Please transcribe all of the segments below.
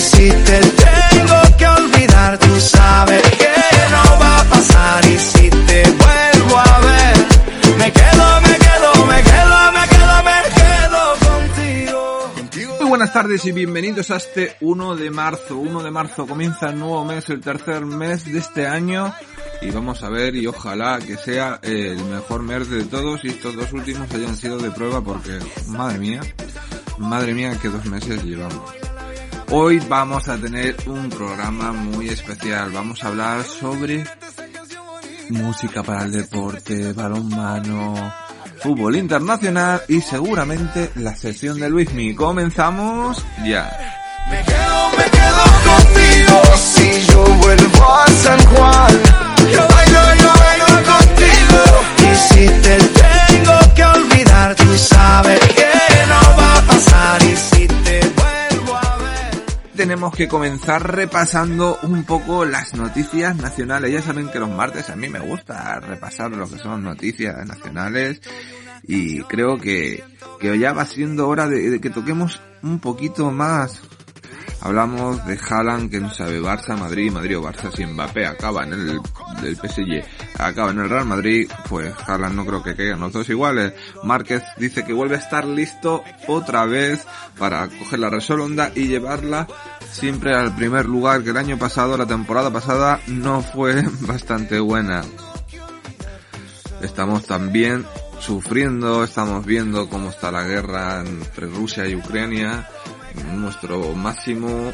si te tengo que olvidar, tú sabes que no va a pasar. Y si te vuelvo a ver, me quedo, me quedo, me quedo, me quedo, me quedo contigo. Muy buenas tardes y bienvenidos a este 1 de marzo. 1 de marzo comienza el nuevo mes, el tercer mes de este año. Y vamos a ver y ojalá que sea el mejor mes de todos y estos dos últimos hayan sido de prueba porque, madre mía, madre mía, que dos meses llevamos. Hoy vamos a tener un programa muy especial. Vamos a hablar sobre música para el deporte, balonmano, fútbol internacional y seguramente la sesión de Luismi. Comenzamos ya. Me quedo, me quedo contigo. Si yo vuelvo a San Juan, yo bailo, yo bailo contigo. Y si te tengo que olvidar, tú sabes que no va a pasar. Y si te. Tenemos que comenzar repasando un poco las noticias nacionales. Ya saben que los martes a mí me gusta repasar lo que son noticias nacionales y creo que, que ya va siendo hora de, de que toquemos un poquito más. Hablamos de Haaland que no sabe Barça, Madrid, Madrid o Barça si Mbappé acaba en el del PSG, acaba en el Real Madrid, pues Haaland no creo que caigan los dos iguales. Márquez dice que vuelve a estar listo otra vez para coger la Resolonda y llevarla siempre al primer lugar que el año pasado, la temporada pasada, no fue bastante buena. Estamos también sufriendo, estamos viendo cómo está la guerra entre Rusia y Ucrania. Nuestro máximo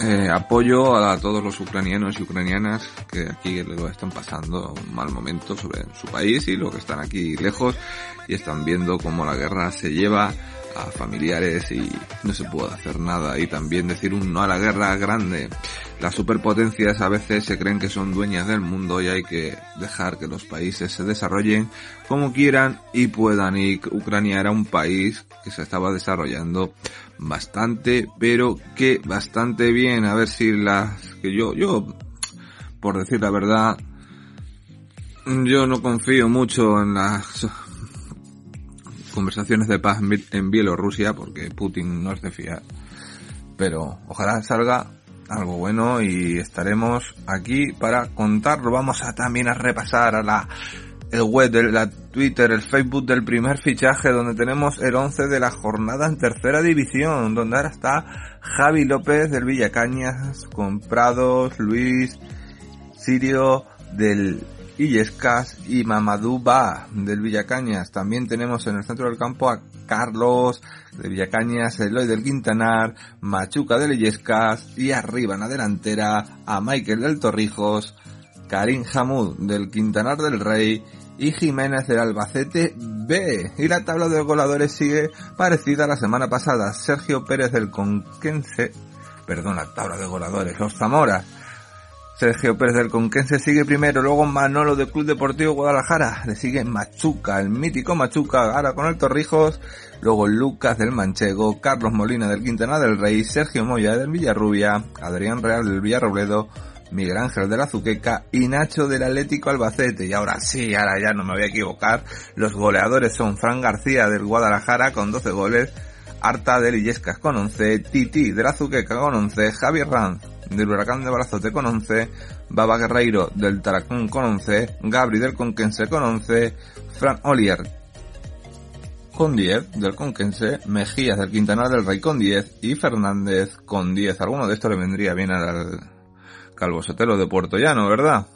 eh, apoyo a todos los ucranianos y ucranianas que aquí lo están pasando un mal momento sobre su país y los que están aquí lejos y están viendo cómo la guerra se lleva a familiares y no se puede hacer nada y también decir un no a la guerra grande. Las superpotencias a veces se creen que son dueñas del mundo y hay que dejar que los países se desarrollen como quieran y puedan y Ucrania era un país que se estaba desarrollando bastante pero que bastante bien a ver si las que yo yo por decir la verdad yo no confío mucho en las conversaciones de paz en Bi- en Bielorrusia porque Putin no es de fiar. Pero ojalá salga algo bueno y estaremos aquí para contarlo. Vamos a también a repasar a la el web, de la Twitter, el Facebook del primer fichaje donde tenemos el 11 de la jornada en tercera división, donde ahora está Javi López del Villacañas, Comprados, Luis, Sirio del Illescas y Mamadou Ba del Villacañas. También tenemos en el centro del campo a Carlos de Villacañas, Eloy del Quintanar, Machuca del Illescas y arriba en la delantera a Michael del Torrijos, Karim Hamud del Quintanar del Rey y Jiménez del Albacete B. Y la tabla de goleadores sigue parecida a la semana pasada. Sergio Pérez del Conquense, perdón, la tabla de goleadores, los Zamora. Sergio Pérez del Conquense sigue primero, luego Manolo del Club Deportivo Guadalajara, le sigue Machuca, el mítico Machuca, ahora con el Torrijos, luego Lucas del Manchego, Carlos Molina del Quintana del Rey, Sergio Moya del Villarrubia, Adrián Real del Villarrobledo, Miguel Ángel de la Zuqueca y Nacho del Atlético Albacete. Y ahora sí, ahora ya no me voy a equivocar, los goleadores son Fran García del Guadalajara con 12 goles, Arta del Illescas con 11, Titi de la Zuqueca con 11, Javier Ranz del Huracán de Barazote con 11, Baba Guerreiro del Taracón con 11, Gabri del Conquense con 11, Fran Olier con 10 del Conquense, Mejías del Quintanar del Rey con 10 y Fernández con 10. Alguno de estos le vendría bien al Calvo Sotelo de Puerto Llano, ¿verdad?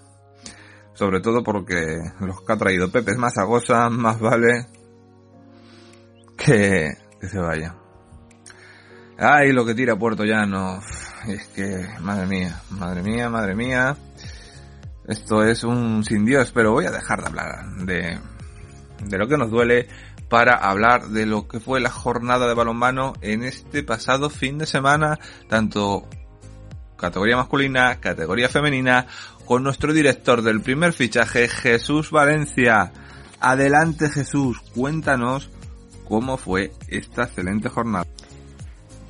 Sobre todo porque los que ha traído Pepe es más agosa, más vale que, se vaya. Ay, lo que tira Puerto Llano. Es que, madre mía, madre mía, madre mía. Esto es un sin Dios, pero voy a dejar de hablar de lo que nos duele para hablar de lo que fue la jornada de balonmano en este pasado fin de semana, tanto categoría masculina, categoría femenina, con nuestro director del primer fichaje, Jesús Valencia. Adelante Jesús, cuéntanos cómo fue esta excelente jornada.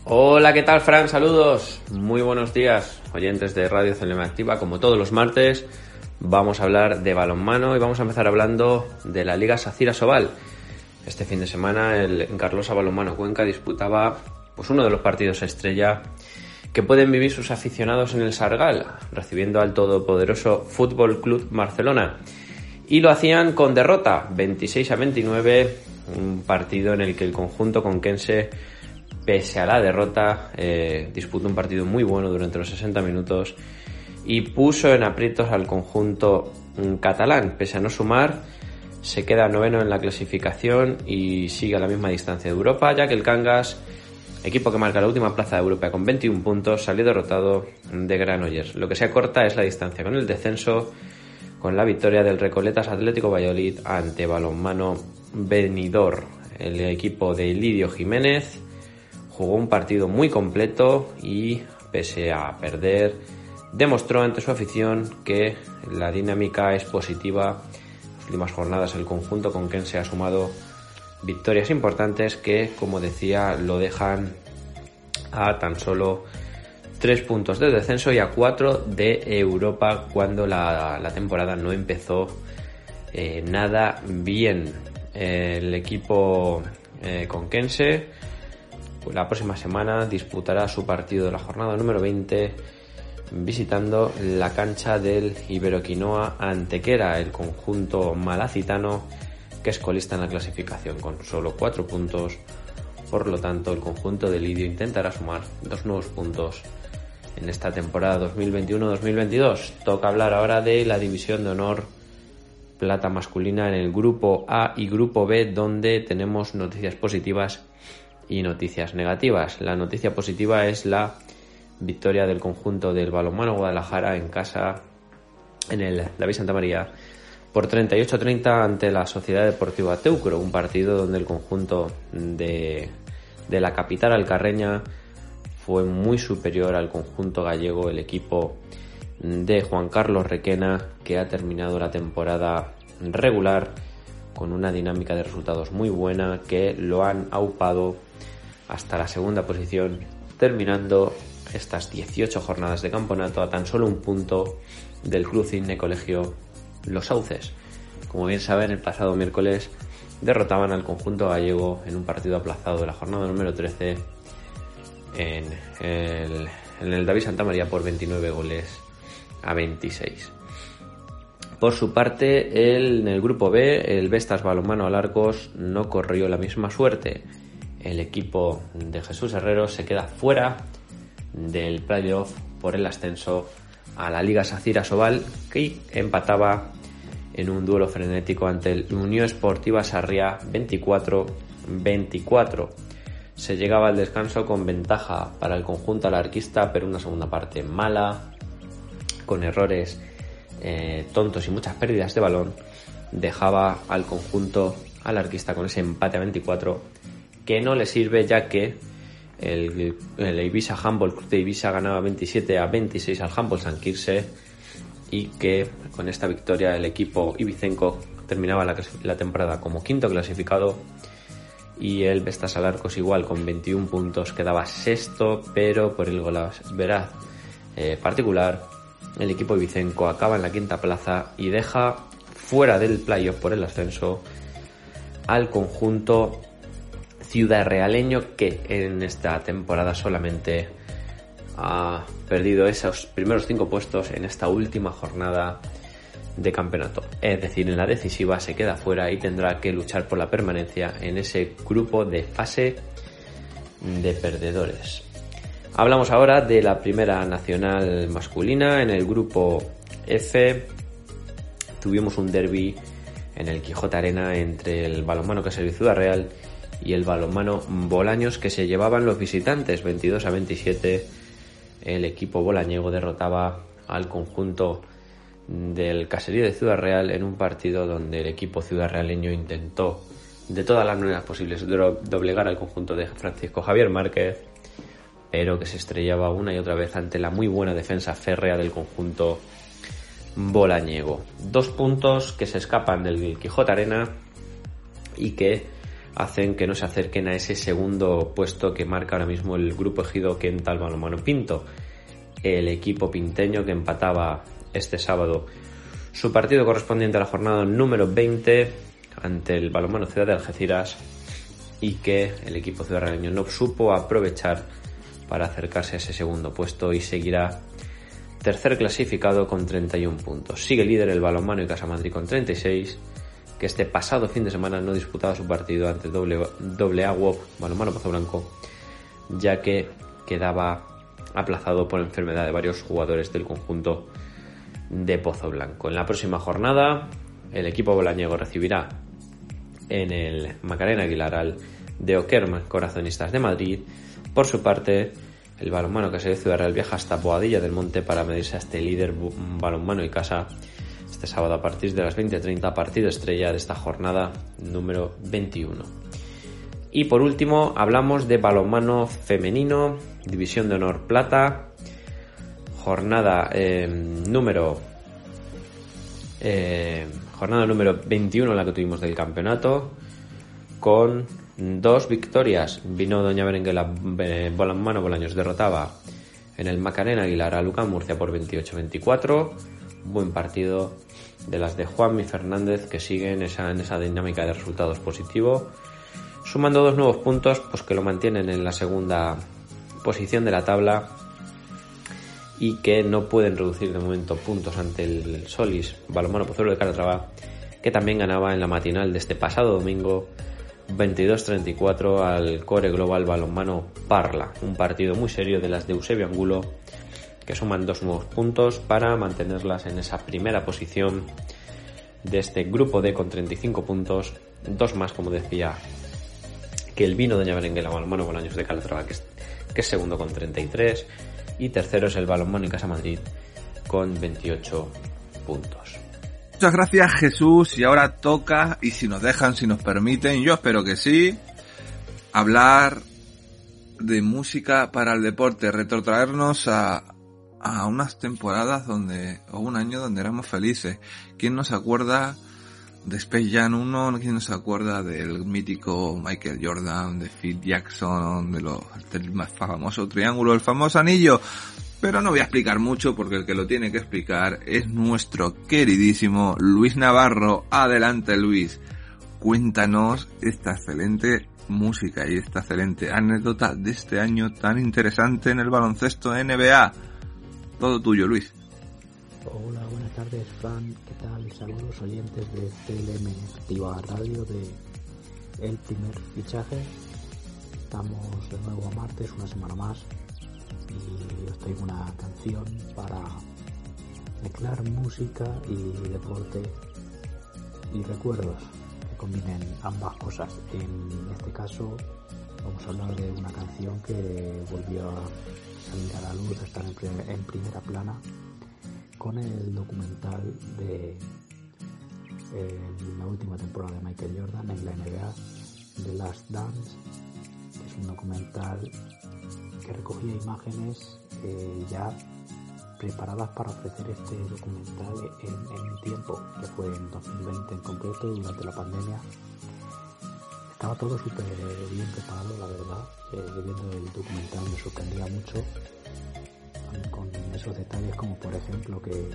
Hola, ¿qué tal, Fran? Saludos. Muy buenos días, oyentes de Radio Celema Activa. Como todos los martes, vamos a hablar de balonmano y vamos a empezar hablando de la Liga Sacira Sobal. Este fin de semana, el Carlosa Balonmano Cuenca disputaba pues, uno de los partidos estrella que pueden vivir sus aficionados en el Sargal, recibiendo al todopoderoso Fútbol Club Barcelona. Y lo hacían con derrota, 26 a 29, un partido en el que el conjunto conquense pese a la derrota, eh, disputó un partido muy bueno durante los 60 minutos y puso en aprietos al conjunto mm, catalán. Pese a no sumar, se queda noveno en la clasificación y sigue a la misma distancia de Europa, ya que el Cangas, equipo que marca la última plaza de Europa con 21 puntos, salió derrotado de Granollers. Lo que se acorta es la distancia con el descenso, con la victoria del Recoletas Atlético Valladolid ante Balonmano Benidorm. El equipo de Lidio Jiménez jugó un partido muy completo y, pese a perder, demostró ante su afición que la dinámica es positiva. Las últimas jornadas el conjunto con quien se ha sumado victorias importantes que, como decía, lo dejan a tan solo tres puntos de descenso y a cuatro de Europa cuando la, temporada no empezó eh, nada bien. El equipo eh, conquense la próxima semana disputará su partido de la jornada número 20 visitando la cancha del Iberoquinoa Antequera, el conjunto malacitano que es colista en la clasificación con solo 4 puntos. Por lo tanto, el conjunto de Lidio intentará sumar dos nuevos puntos en esta temporada 2021-2022. Toca hablar ahora de la división de honor plata masculina en el grupo A y grupo B, donde tenemos noticias positivas y noticias negativas. La noticia positiva es la victoria del conjunto del balonmano Guadalajara en casa en el David Santa María por 38-30 ante la Sociedad Deportiva Teucro, un partido donde el conjunto de, de la capital alcarreña fue muy superior al conjunto gallego, el equipo de Juan Carlos Requena, que ha terminado la temporada regular con una dinámica de resultados muy buena que lo han aupado hasta la segunda posición, terminando estas 18 jornadas de campeonato a tan solo un punto del Club Cine Colegio Los Sauces. Como bien saben, el pasado miércoles derrotaban al conjunto gallego en un partido aplazado de la jornada número 13 en el, el David Santa María por 29 goles a 26. Por su parte, en el grupo B, el Vestas Balonmano Alarcos no corrió la misma suerte el equipo de Jesús Herrero se queda fuera del playoff por el ascenso a la Liga Sacira Sobal que empataba en un duelo frenético ante el Unión Esportiva Sarria 24-24. Se llegaba al descanso con ventaja para el conjunto alarquista, pero una segunda parte mala, con errores eh, tontos y muchas pérdidas de balón, dejaba al conjunto alarquista con ese empate a 24 que no le sirve ya que el, el Ibiza Club de Ibiza ganaba 27 a 26 al Humboldt San Kirse y que con esta victoria el equipo ibicenco terminaba la, temporada como quinto clasificado y el Vestas Alarcos igual con 21 puntos quedaba sexto pero por el gol veraz eh, particular el equipo ibicenco acaba en la quinta plaza y deja fuera del playoff por el ascenso al conjunto ciudad realeño que en esta temporada solamente ha perdido esos primeros cinco puestos en esta última jornada de campeonato. Es decir, en la decisiva se queda fuera y tendrá que luchar por la permanencia en ese grupo de fase de perdedores. Hablamos ahora de la primera nacional masculina en el grupo F. Tuvimos un derby en el Quijote Arena entre el balonmano que se Ciudad Real y el balonmano Bolaños que se llevaban los visitantes 22 a 27. El equipo bolañego derrotaba al conjunto del caserío de Ciudad Real en un partido donde el equipo ciudad realeño intentó de todas las maneras posibles doblegar al conjunto de Francisco Javier Márquez, pero que se estrellaba una y otra vez ante la muy buena defensa férrea del conjunto bolañego. Dos puntos que se escapan del Quijote Arena y que hacen que no se acerquen a ese segundo puesto que marca ahora mismo el grupo ejido que en tal balonmano Pinto. El equipo pinteño que empataba este sábado su partido correspondiente a la jornada número 20 ante el balonmano Ciudad de Algeciras y que el equipo ciudadano no supo aprovechar para acercarse a ese segundo puesto y seguirá tercer clasificado con 31 puntos. Sigue líder el balonmano y Casa Madrid con 36, que este pasado fin de semana no disputaba su partido ante doble, doble agua balonmano Pazo Blanco, ya que quedaba aplazado por enfermedad de varios jugadores del conjunto de Pozo Blanco. En la próxima jornada, el equipo bolañego recibirá en el Macarena Aguilaral de Okerma, Corazonistas de Madrid. Por su parte, el balonmano que se de Ciudad Real viaja hasta Boadilla del Monte para medirse a este líder balonmano y casa este sábado a partir de las 20.30, partido estrella de esta jornada número 21. Y por último, hablamos de balonmano femenino, División de Honor Plata, jornada eh, número eh, jornada número 21 la que tuvimos del campeonato con dos victorias vino Doña Berenguela eh, Mano Bolaños derrotaba en el Macarena Aguilar a Lucán Murcia por 28-24 buen partido de las de Juanmi Fernández que siguen esa, en esa dinámica de resultados positivo. Sumando dos nuevos puntos pues que lo mantienen en la segunda posición de la tabla y que no pueden reducir de momento puntos ante el Solis Balomano Pozuelo de Calatrava, que también ganaba en la matinal de este pasado domingo 22-34 al Core Global Balonmano Parla, un partido muy serio de las de Eusebio Angulo, que suman dos nuevos puntos para mantenerlas en esa primera posición de este grupo D con 35 puntos, dos más como decía que el vino de Ñaberenguela Balonmano Bolaños de Calatrava, que es, que es segundo con 33, y tercero es el Balonmano y Casa Madrid con 28 puntos. Muchas gracias Jesús y ahora toca, y si nos dejan, si nos permiten, yo espero que sí, hablar de música para el deporte, retrotraernos a, a unas temporadas donde, o un año donde éramos felices. ¿Quién nos acuerda de Space Jam 1, ¿quién nos acuerda del mítico Michael Jordan, de Phil Jackson, de los, del más famoso triángulo, el famoso anillo? Pero no voy a explicar mucho porque el que lo tiene que explicar es nuestro queridísimo Luis Navarro. Adelante Luis, cuéntanos esta excelente música y esta excelente anécdota de este año tan interesante en el baloncesto NBA. Todo tuyo Luis. Hola, buenas tardes, Fran. ¿Qué tal? Saludos oyentes de CLM Activa Radio de El Primer Fichaje. Estamos de nuevo a martes, una semana más, y os traigo una canción para mezclar música y deporte y recuerdos que combinen ambas cosas. En este caso, vamos a hablar de una canción que volvió a salir a la luz, estar en primera plana con el documental de eh, la última temporada de Michael Jordan en la NBA, The Last Dance. Es un documental que recogía imágenes eh, ya preparadas para ofrecer este documental en, un tiempo, que fue en 2020 en concreto, durante la pandemia. Estaba todo súper bien preparado, la verdad. Eh, viendo el documental me sorprendía mucho con esos detalles como por ejemplo que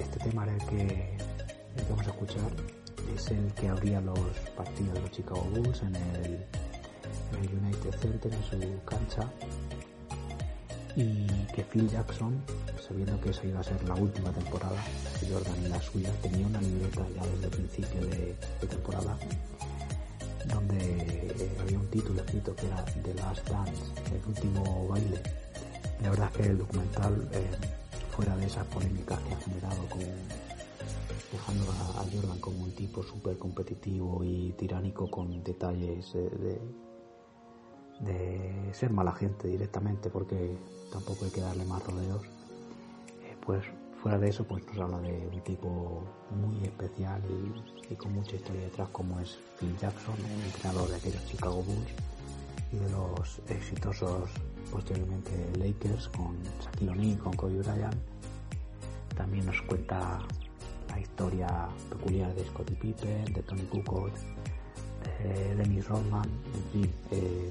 este tema era el que, vamos a escuchar es el que abría los partidos de los Chicago Bulls en el, United Center en su cancha y que Phil Jackson, sabiendo que esa iba a ser la última temporada de Jordan y la suya, tenía una libreta ya desde el principio de, temporada donde había un título escrito que era The Last Dance, el último baile. la verdad es que el documental, eh, fuera de esas polémicas que ha generado, con, dejando a, Jordan como un tipo súper competitivo y tiránico con detalles de de ser mala gente directamente porque tampoco hay que darle más rodeos eh, pues fuera de eso pues nos habla de un tipo muy especial y, con mucha historia detrás como es Phil Jackson el entrenador de aquellos Chicago Bulls y de los exitosos posteriormente Lakers con Shaquille O'Neal con Kobe Bryant también nos cuenta la historia peculiar de Scottie Pippen de Tony Kukoc de Dennis Rodman en fin eh,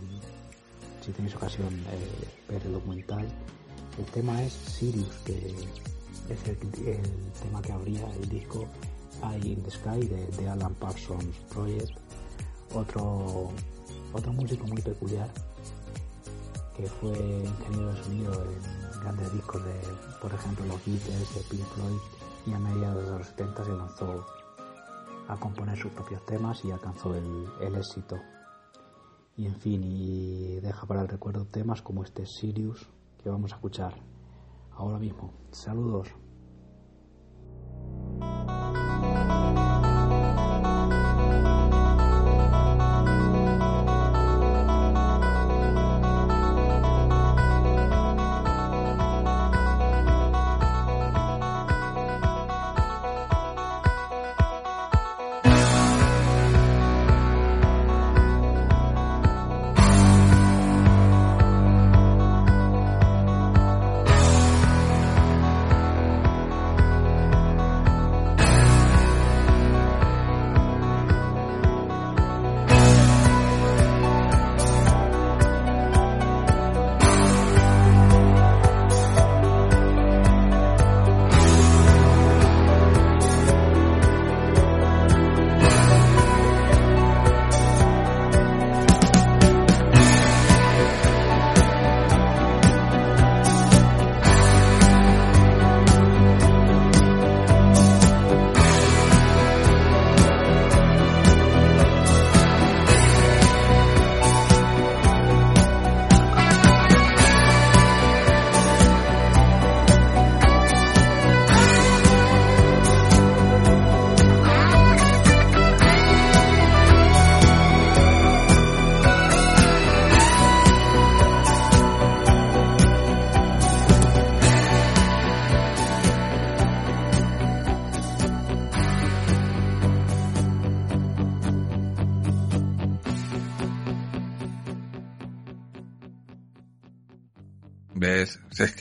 si tenéis ocasión eh, ver el documental. El tema es Sirius, que es el, tema que abría el disco Eye in the Sky de, Alan Parsons Project. Otro, otro músico muy peculiar que fue ingeniero de sonido en grandes discos de, por ejemplo, los Beatles, de Pink Floyd, y a mediados de los 70 se lanzó a componer sus propios temas y alcanzó el éxito y en fin, y deja para el recuerdo temas como este Sirius que vamos a escuchar ahora mismo. Saludos.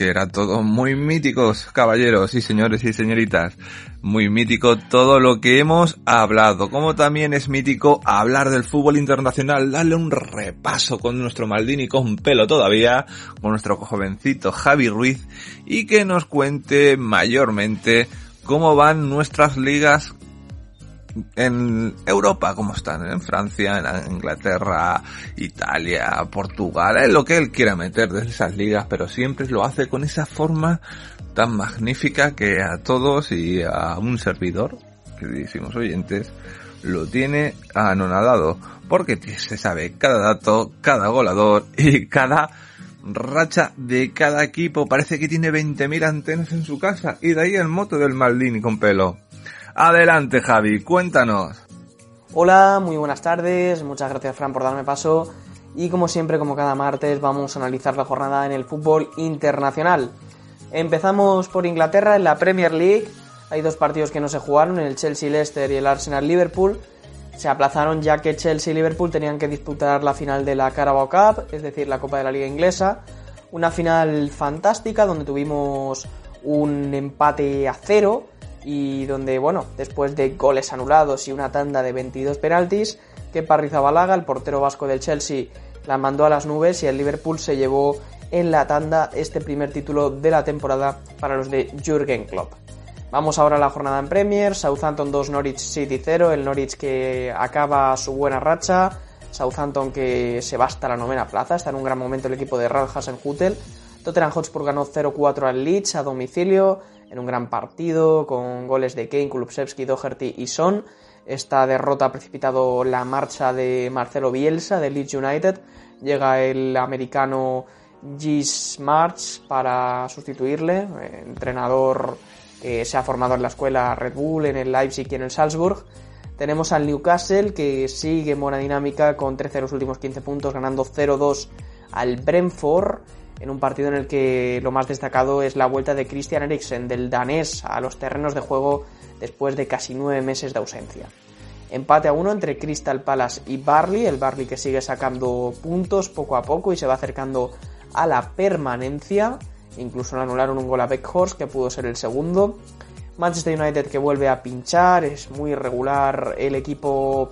Que era todo muy míticos, caballeros y señores y señoritas. Muy mítico todo lo que hemos hablado. Como también es mítico hablar del fútbol internacional, darle un repaso con nuestro Maldini con pelo todavía, con nuestro jovencito Javi Ruiz, y que nos cuente mayormente cómo van nuestras ligas en Europa, como están, en Francia, en Inglaterra, Italia, Portugal, es lo que él quiera meter de esas ligas, pero siempre lo hace con esa forma tan magnífica que a todos y a un servidor, que decimos oyentes, lo tiene anonadado, porque se sabe cada dato, cada golador y cada racha de cada equipo. Parece que tiene 20.000 antenas en su casa y de ahí el moto del Maldini con pelo. Adelante Javi, cuéntanos. Hola, muy buenas tardes, muchas gracias Fran por darme paso y como siempre, como cada martes, vamos a analizar la jornada en el fútbol internacional. Empezamos por Inglaterra en la Premier League. Hay dos partidos que no se jugaron, el Chelsea-Leicester y el Arsenal-Liverpool. Se aplazaron ya que Chelsea y Liverpool tenían que disputar la final de la Carabao Cup, es decir, la Copa de la Liga Inglesa. Una final fantástica donde tuvimos un empate a cero y donde, bueno, después de goles anulados y una tanda de 22 penaltis, que Parrizabalaga, el portero vasco del Chelsea, la mandó a las nubes y el Liverpool se llevó en la tanda este primer título de la temporada para los de Jürgen Klopp. Vamos ahora a la jornada en Premier, Southampton 2, Norwich City 0, el Norwich que acaba su buena racha, Southampton que se va hasta la novena plaza, está en un gran momento el equipo de Ralph Hasenhutel, Tottenham Hotspur ganó 0-4 al Leeds a domicilio en un gran partido con goles de Kane, Kulusevski, Doherty y Son. Esta derrota ha precipitado la marcha de Marcelo Bielsa de Leeds United. Llega el americano Gis March para sustituirle, eh, entrenador que se ha formado en la escuela Red Bull, en el Leipzig y en el Salzburg. Tenemos al Newcastle que sigue en buena dinámica con 13 los últimos 15 puntos, ganando 0-2 al Brentford en un partido en el que lo más destacado es la vuelta de Christian Eriksen del danés a los terrenos de juego después de casi nueve meses de ausencia. Empate a uno entre Crystal Palace y Barley, el Barley que sigue sacando puntos poco a poco y se va acercando a la permanencia. Incluso le anularon un gol a Beckhorst que pudo ser el segundo. Manchester United que vuelve a pinchar, es muy irregular el equipo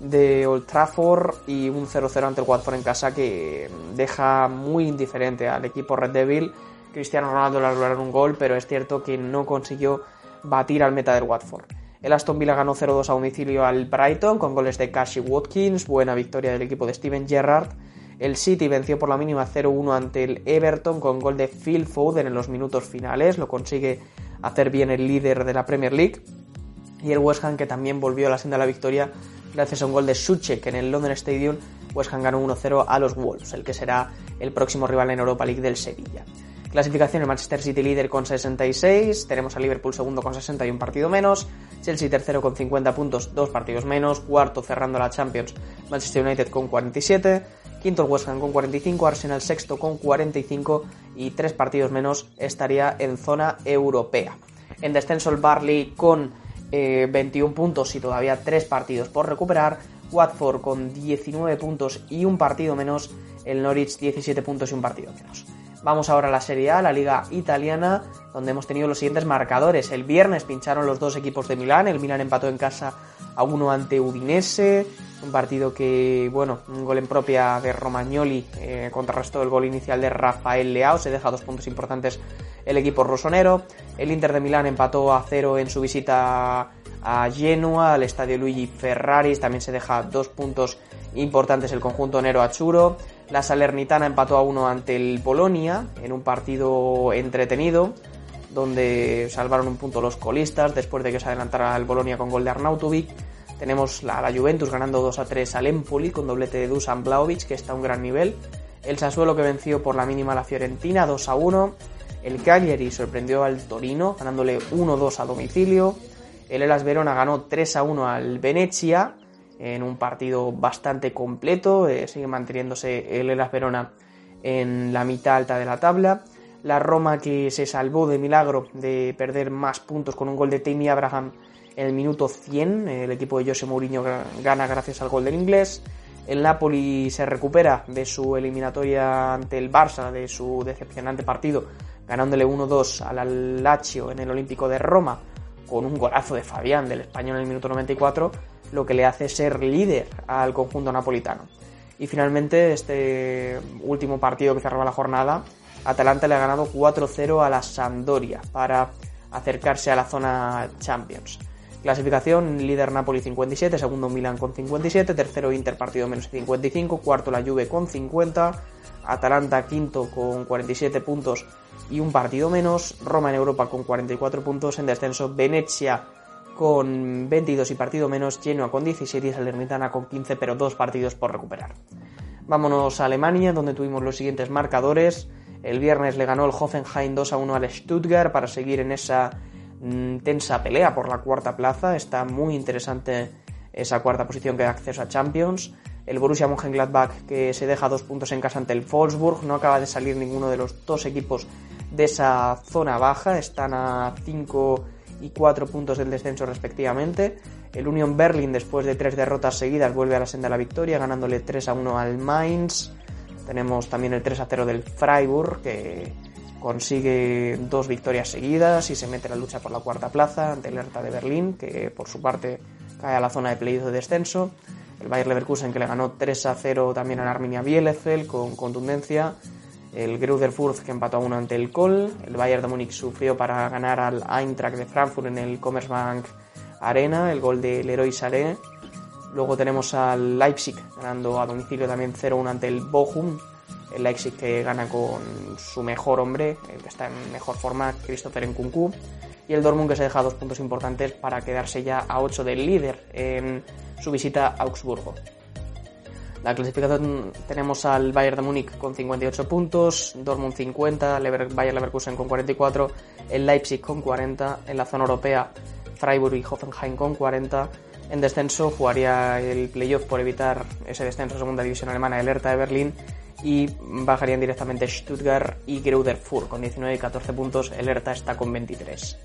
de Old Trafford y un 0-0 ante el Watford en casa que deja muy indiferente al equipo Red Devil. Cristiano Ronaldo le anularon un gol, pero es cierto que no consiguió batir al meta del Watford. El Aston Villa ganó 0-2 a domicilio al Brighton con goles de Cashy Watkins, buena victoria del equipo de Steven Gerrard. El City venció por la mínima 0-1 ante el Everton con gol de Phil Foden en los minutos finales, lo consigue hacer bien el líder de la Premier League. Y el West Ham que también volvió a la senda de la victoria gracias a un gol de Suchek en el London Stadium, West Ham ganó 1-0 a los Wolves, el que será el próximo rival en Europa League del Sevilla. Clasificación, el Manchester City líder con 66, tenemos a Liverpool segundo con 60 y un partido menos, Chelsea tercero con 50 puntos, dos partidos menos, cuarto cerrando la Champions, Manchester United con 47, quinto el West Ham con 45, Arsenal sexto con 45 y tres partidos menos estaría en zona europea. En descenso el Barley con 21 eh, puntos y todavía 3 partidos por recuperar. Watford con 19 puntos y un partido menos. El Norwich 17 puntos y un partido menos. Vamos ahora a la Serie A, la liga italiana, donde hemos tenido los siguientes marcadores. El viernes pincharon los dos equipos de Milán. El Milán empató en casa a uno ante Udinese. Un partido que, bueno, un gol en propia de Romagnoli eh, contrarrestó el gol inicial de Rafael Leao. Se deja dos puntos importantes el equipo rosonero. El Inter de Milán empató a cero en su visita a Genoa, al estadio Luigi Ferraris. También se deja dos puntos importantes el conjunto Nero Achuro. La Salernitana empató a uno ante el Polonia en un partido entretenido donde salvaron un punto los colistas después de que se adelantara el Bolonia con gol de Arnautovic. Tenemos la, la Juventus ganando 2 a 3 al Empoli con doblete de Dusan Blaovic, que está a un gran nivel. El Sassuolo que venció por la mínima a la Fiorentina 2 a 1. El Cagliari sorprendió al Torino ganándole 1-2 a domicilio. El Elas Verona ganó 3 a 1 al Venezia en un partido bastante completo. Eh, sigue manteniéndose el Elas Verona en la mitad alta de la tabla. La Roma que se salvó de milagro de perder más puntos con un gol de Tammy Abraham en el minuto 100. El equipo de José Mourinho gana gracias al gol del inglés. El Napoli se recupera de su eliminatoria ante el Barça, de su decepcionante partido, ganándole 1-2 al Lazio en el Olímpico de Roma con un golazo de Fabián del español en el minuto 94, lo que le hace ser líder al conjunto napolitano. Y finalmente, este último partido que cerraba la jornada, Atalanta le ha ganado 4-0 a la Sampdoria para acercarse a la zona Champions. Clasificación, líder Napoli 57, segundo Milan con 57, tercero Inter partido menos 55, cuarto la Juve con 50, Atalanta quinto con 47 puntos y un partido menos, Roma en Europa con 44 puntos en descenso, Venecia con 22 y partido menos, Genoa con 17 y Salernitana con 15 pero dos partidos por recuperar. Vámonos a Alemania donde tuvimos los siguientes marcadores. El viernes le ganó el Hoffenheim 2 a 1 al Stuttgart para seguir en esa mm, tensa pelea por la cuarta plaza. Está muy interesante esa cuarta posición que da acceso a Champions. El Borussia Mönchengladbach que se deja dos puntos en casa ante el Wolfsburg. No acaba de salir ninguno de los dos equipos de esa zona baja. Están a 5 y 4 puntos del descenso respectivamente. El Union Berlin después de tres derrotas seguidas vuelve a la senda de la victoria ganándole 3 a 1 al Mainz. Tenemos también el 3 a 0 del Freiburg, que consigue dos victorias seguidas y se mete en la lucha por la cuarta plaza ante el Hertha de Berlín, que por su parte cae a la zona de playoff de descenso. El Bayer Leverkusen que le ganó 3 a 0 también al Arminia Bielefeld con contundencia. El Fürth que empató a 1 ante el Kohl. El Bayern de Múnich sufrió para ganar al Eintracht de Frankfurt en el Commerzbank Arena. El gol de Leroy Sané Luego tenemos al Leipzig ganando a domicilio también 0-1 ante el Bochum. el Leipzig que gana con su mejor hombre, el que está en mejor forma, Christopher Nkunku, y el Dortmund que se deja dos puntos importantes para quedarse ya a 8 del líder en su visita a Augsburgo. La clasificación tenemos al Bayern de Múnich con 58 puntos, Dortmund 50, Lever Bayern Leverkusen con 44, el Leipzig con 40, en la zona europea Freiburg y Hoffenheim con 40. En descenso jugaría el playoff por evitar ese descenso a segunda división alemana el Hertha de Berlín y bajarían directamente Stuttgart y Greuther con 19 y 14 puntos, el Hertha está con 23.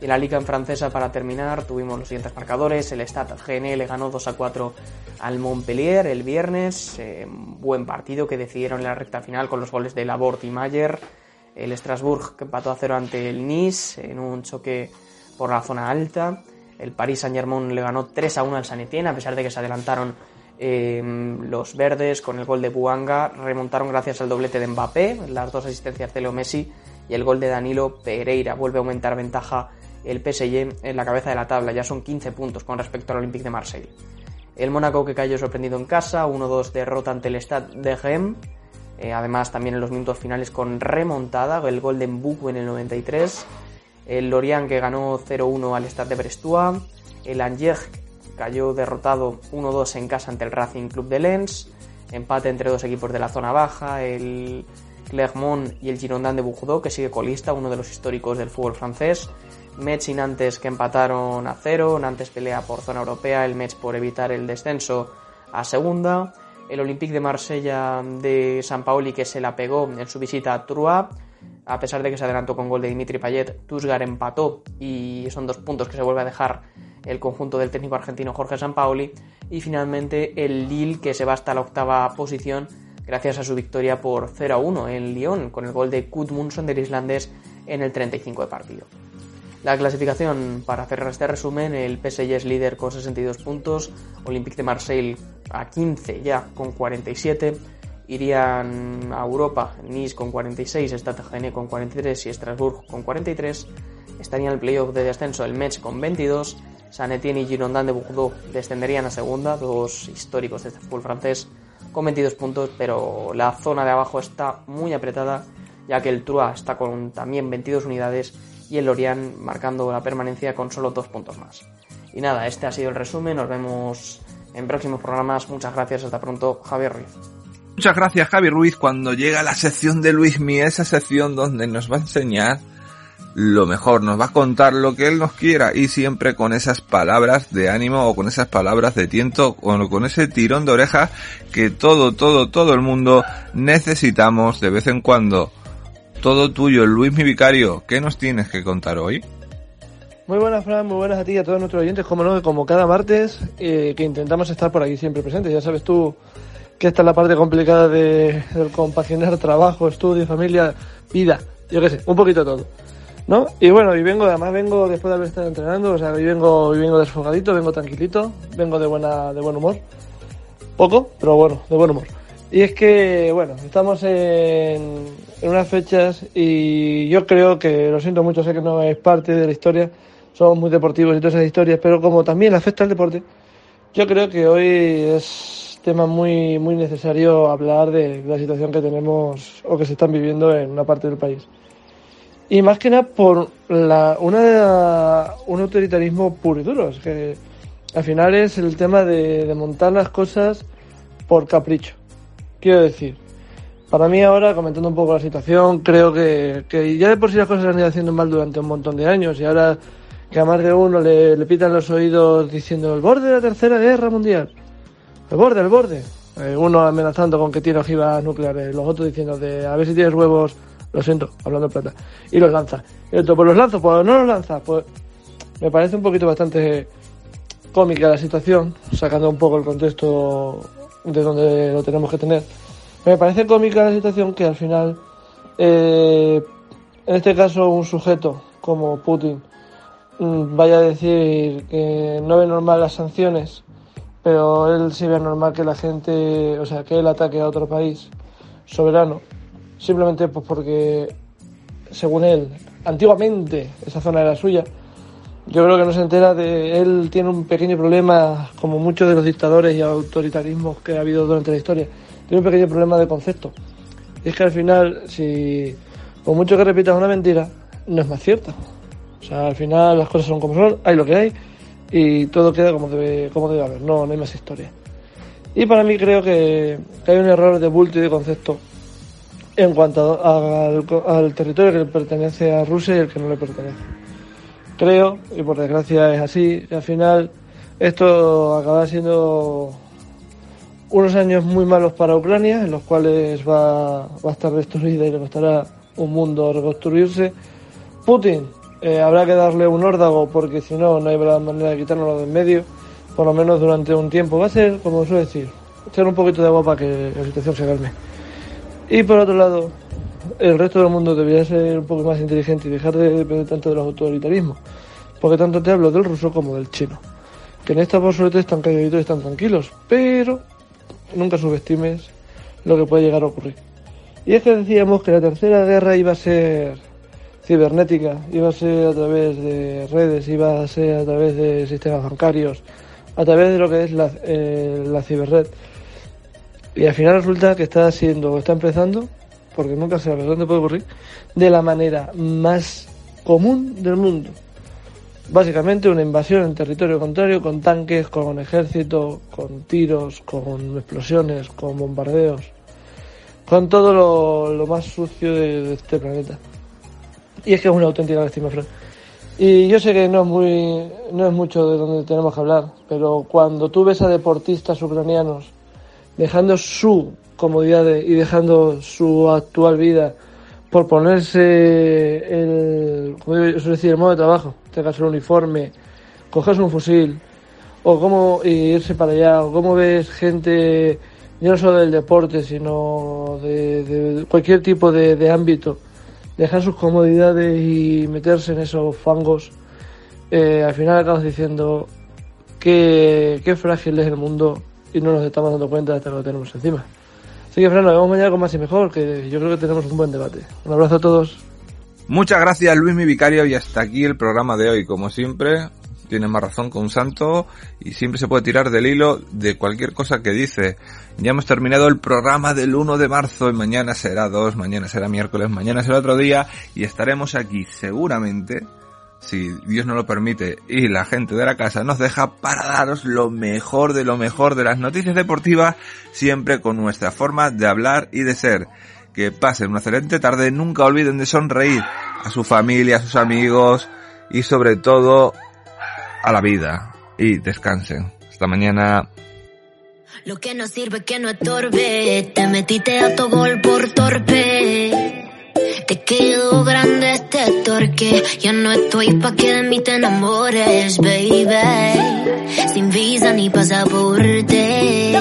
Y en la liga en francesa, para terminar, tuvimos los siguientes marcadores. El Stade GN le ganó 2 a 4 al Montpellier el viernes. Eh, buen partido que decidieron en la recta final con los goles de Laborde y Mayer. El Strasbourg empató a 0 ante el Nice en un choque por la zona alta. El Paris Saint-Germain le ganó 3 a 1 al San Etienne, a pesar de que se adelantaron eh, los verdes con el gol de Buanga. Remontaron gracias al doblete de Mbappé, las dos asistencias de Leo Messi y el gol de Danilo Pereira. Vuelve a aumentar ventaja el PSG en la cabeza de la tabla, ya son 15 puntos con respecto al Olympique de Marseille. El Mónaco que cayó sorprendido en casa, 1-2 derrota ante el Stade de Rennes, eh, además también en los minutos finales con remontada, el gol de Mbuku en el 93, el Lorient que ganó 0-1 al Stade de Brestois, el Angers cayó derrotado 1-2 en casa ante el Racing Club de Lens, empate entre dos equipos de la zona baja, el Clermont y el Girondin de Bordeaux, que sigue colista, uno de los históricos del fútbol francés, Metz y Nantes que empataron a cero, Nantes pelea por zona europea, el Metz por evitar el descenso a segunda, el Olympique de Marsella de San Paoli que se la pegó en su visita a Troyes, a pesar de que se adelantó con gol de Dimitri Payet, Tusgar empató y son dos puntos que se vuelve a dejar el conjunto del técnico argentino Jorge Sampaoli y finalmente el Lille que se va hasta la octava posición gracias a su victoria por 0 a 1 en Lyon con el gol de Gudmundsson del islandés en el 35 de partido. La clasificación, para cerrar este resumen, el PSG es líder con 62 puntos, Olympique de Marseille a 15 ya con 47, irían a Europa Nice con 46, Stade con 43 y Strasbourg con 43, estarían en el playoff de descenso el Metz con 22, San Etienne y Girondin de Bordeaux descenderían a segunda, dos históricos de este fútbol francés con 22 puntos, pero la zona de abajo está muy apretada, ya que el Troyes está con también 22 unidades y el Lorient marcando la permanencia con solo dos puntos más. Y nada, este ha sido el resumen, nos vemos en próximos programas, muchas gracias, hasta pronto, Javier Ruiz. Muchas gracias Javi Ruiz cuando llega la sección de Luis Mí, esa sección donde nos va a enseñar lo mejor, nos va a contar lo que él nos quiera y siempre con esas palabras de ánimo o con esas palabras de tiento o con ese tirón de orejas que todo, todo, todo el mundo necesitamos de vez en cuando. Todo tuyo, Luis mi vicario, ¿qué nos tienes que contar hoy? Muy buenas, Fran, muy buenas a ti y a todos nuestros oyentes, como no, como cada martes, eh, que intentamos estar por aquí siempre presentes. Ya sabes tú que esta es la parte complicada de, compaginar trabajo, estudio, familia, vida, yo qué sé, un poquito todo. ¿No? Y bueno, y vengo, además vengo después de haber estado entrenando, o sea, hoy vengo, vengo desfogadito, vengo tranquilito, vengo de buena, de buen humor. Poco, pero bueno, de buen humor. Y es que, bueno, estamos en, unas fechas y yo creo que, lo siento mucho, sé que no es parte de la historia, somos muy deportivos y todas esas historias, pero como también afecta al deporte, yo creo que hoy es tema muy, muy necesario hablar de la situación que tenemos o que se están viviendo en una parte del país. Y más que nada por la, una, un autoritarismo puro y duro, es que al final es el tema de montar las cosas por capricho. Quiero decir, para mí ahora, comentando un poco la situación, creo que, ya de por sí las cosas se han ido haciendo mal durante un montón de años y ahora que a más de uno le, le pitan los oídos diciendo el borde de la tercera guerra mundial, el borde, el borde. Eh, uno amenazando con que tiene ojivas nucleares, los otros diciendo de a ver si tienes huevos, lo siento, hablando de plata, y los lanza. Y otro, pues los lanzo, pues no los lanza, pues me parece un poquito bastante cómica la situación, sacando un poco el contexto de donde lo tenemos que tener. Me parece cómica la situación que al final, eh, en este caso, un sujeto como Putin mm, vaya a decir que no ve normal las sanciones, pero él sí ve normal que la gente, o sea, que él ataque a otro país soberano, simplemente pues porque, según él, antiguamente esa zona era suya. Yo creo que no se entera de. Él tiene un pequeño problema, como muchos de los dictadores y autoritarismos que ha habido durante la historia tiene un pequeño problema de concepto. Es que al final, si por mucho que repitas una mentira, no es más cierta. O sea, al final las cosas son como son, hay lo que hay y todo queda como debe, como debe haber, no, no hay más historia. Y para mí creo que, hay un error de bulto y de concepto en cuanto a- al, al territorio que le pertenece a Rusia y el que no le pertenece. Creo, y por desgracia es así, que al final esto acabará siendo unos años muy malos para Ucrania, en los cuales va, a estar destruida y le costará un mundo reconstruirse. Putin, eh, habrá que darle un órdago porque si no, no hay manera de quitárnoslo de en medio, por lo menos durante un tiempo. Va a ser, como suele decir, echar un poquito de agua para que la situación se calme. Y por otro lado, el resto del mundo debería ser un poco más inteligente y dejar de depender tanto de los autoritarismos. Porque tanto te hablo del ruso como del chino. Que en esta por suerte están calladitos y están tranquilos. Pero nunca subestimes lo que puede llegar a ocurrir. Y es que decíamos que la tercera guerra iba a ser cibernética, iba a ser a través de redes, iba a ser a través de sistemas bancarios, a través de lo que es la, eh, la ciberred. Y al final resulta que está siendo, está empezando, porque nunca se sabe dónde puede ocurrir, de la manera más común del mundo. Básicamente una invasión en territorio contrario con tanques, con ejército, con tiros, con explosiones, con bombardeos, con todo lo, más sucio de, este planeta. Y es que es una auténtica lástima, Fran. Y yo sé que no es muy, no es mucho de donde tenemos que hablar, pero cuando tú ves a deportistas ucranianos dejando su comodidad de- y dejando su actual vida por ponerse el, como yo suelo decir, el modo de trabajo, en este caso el uniforme, cogerse un fusil, o cómo irse para allá, o cómo ves gente, no solo del deporte, sino de, cualquier tipo de, ámbito, dejar sus comodidades y meterse en esos fangos, eh, al final acabas diciendo que qué frágil es el mundo y no nos estamos dando cuenta hasta que lo tenemos encima. Así que, Fran, nos vemos mañana con más y mejor, que yo creo que tenemos un buen debate. Un abrazo a todos. Muchas gracias Luis mi vicario y hasta aquí el programa de hoy. Como siempre, tiene más razón que un santo y siempre se puede tirar del hilo de cualquier cosa que dice. Ya hemos terminado el programa del 1 de marzo y mañana será 2, mañana será miércoles, mañana será otro día y estaremos aquí seguramente, si Dios no lo permite y la gente de la casa nos deja para daros lo mejor de lo mejor de las noticias deportivas, siempre con nuestra forma de hablar y de ser que pasen una excelente tarde, nunca olviden de sonreír a su familia, a sus amigos y sobre todo a la vida y descansen. Hasta mañana. Lo que no sirve que no. Te quedó grande este torque. Ya no estoy pa' que de mí te enamores, baby. Sin visa ni pasaporte.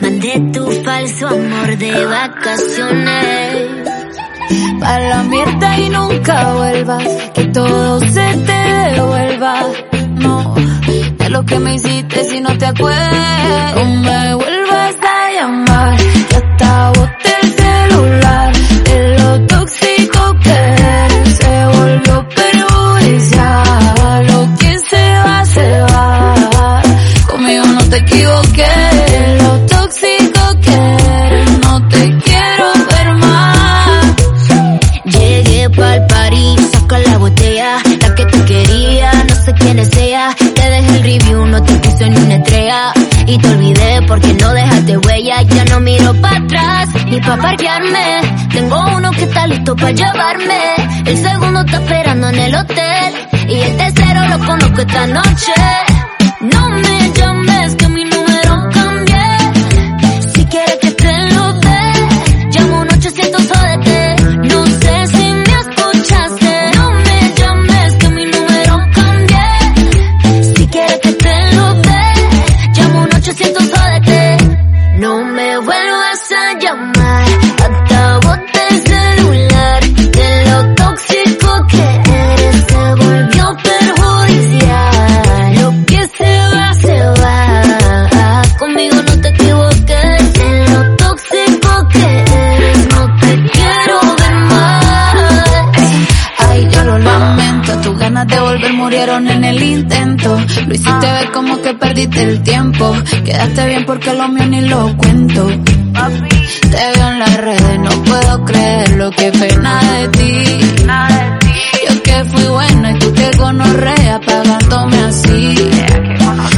Mandé tu falso amor de vacaciones. Pa' la mierda y nunca vuelvas, que todo se te devuelva. No, de lo que me hiciste si no te acuerdas. Me vuelvas a llamar, que hasta equivoqué. Lo tóxico que eres, no te quiero ver más. Llegué pa'l party, saca la botella, la que te quería, no sé quién es ella. Te dejé el review, no te puse ni una estrella. Y te olvidé porque no dejaste huella. Ya no miro para atrás, ni pa' parquearme. Tengo uno que está listo para llevarme. El segundo está esperando en el hotel. Y el tercero lo conozco esta noche. No me Quedaste bien porque lo mío ni lo cuento. Te veo en las redes, no puedo creer lo que pena de ti. Yo que fui buena y tú que gonorrea pagándome así.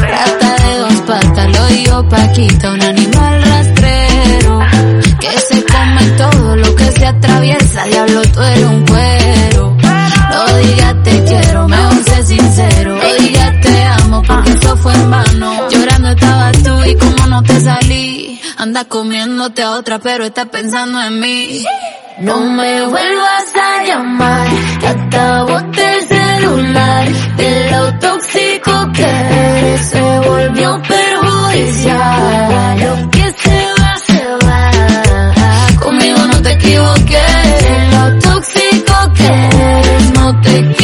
Rata de dos patas, lo digo Paquita, un animal Anda comiéndote a otra, pero está pensando en mí. No me vuelvas a llamar, acabo el celular. De lo tóxico que eres se volvió perjudicial. Lo que se va, se va. Conmigo no te equivoques. De Lo tóxico que eres no te equivoques.